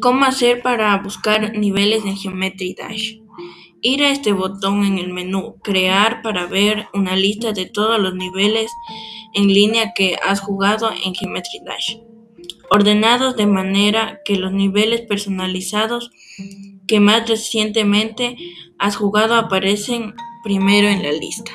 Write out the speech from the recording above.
¿Cómo hacer para buscar niveles en Geometry Dash? Ir a este botón en el menú Crear para ver una lista de todos los niveles en línea que has jugado en Geometry Dash, ordenados de manera que los niveles personalizados que más recientemente has jugado aparecen primero en la lista.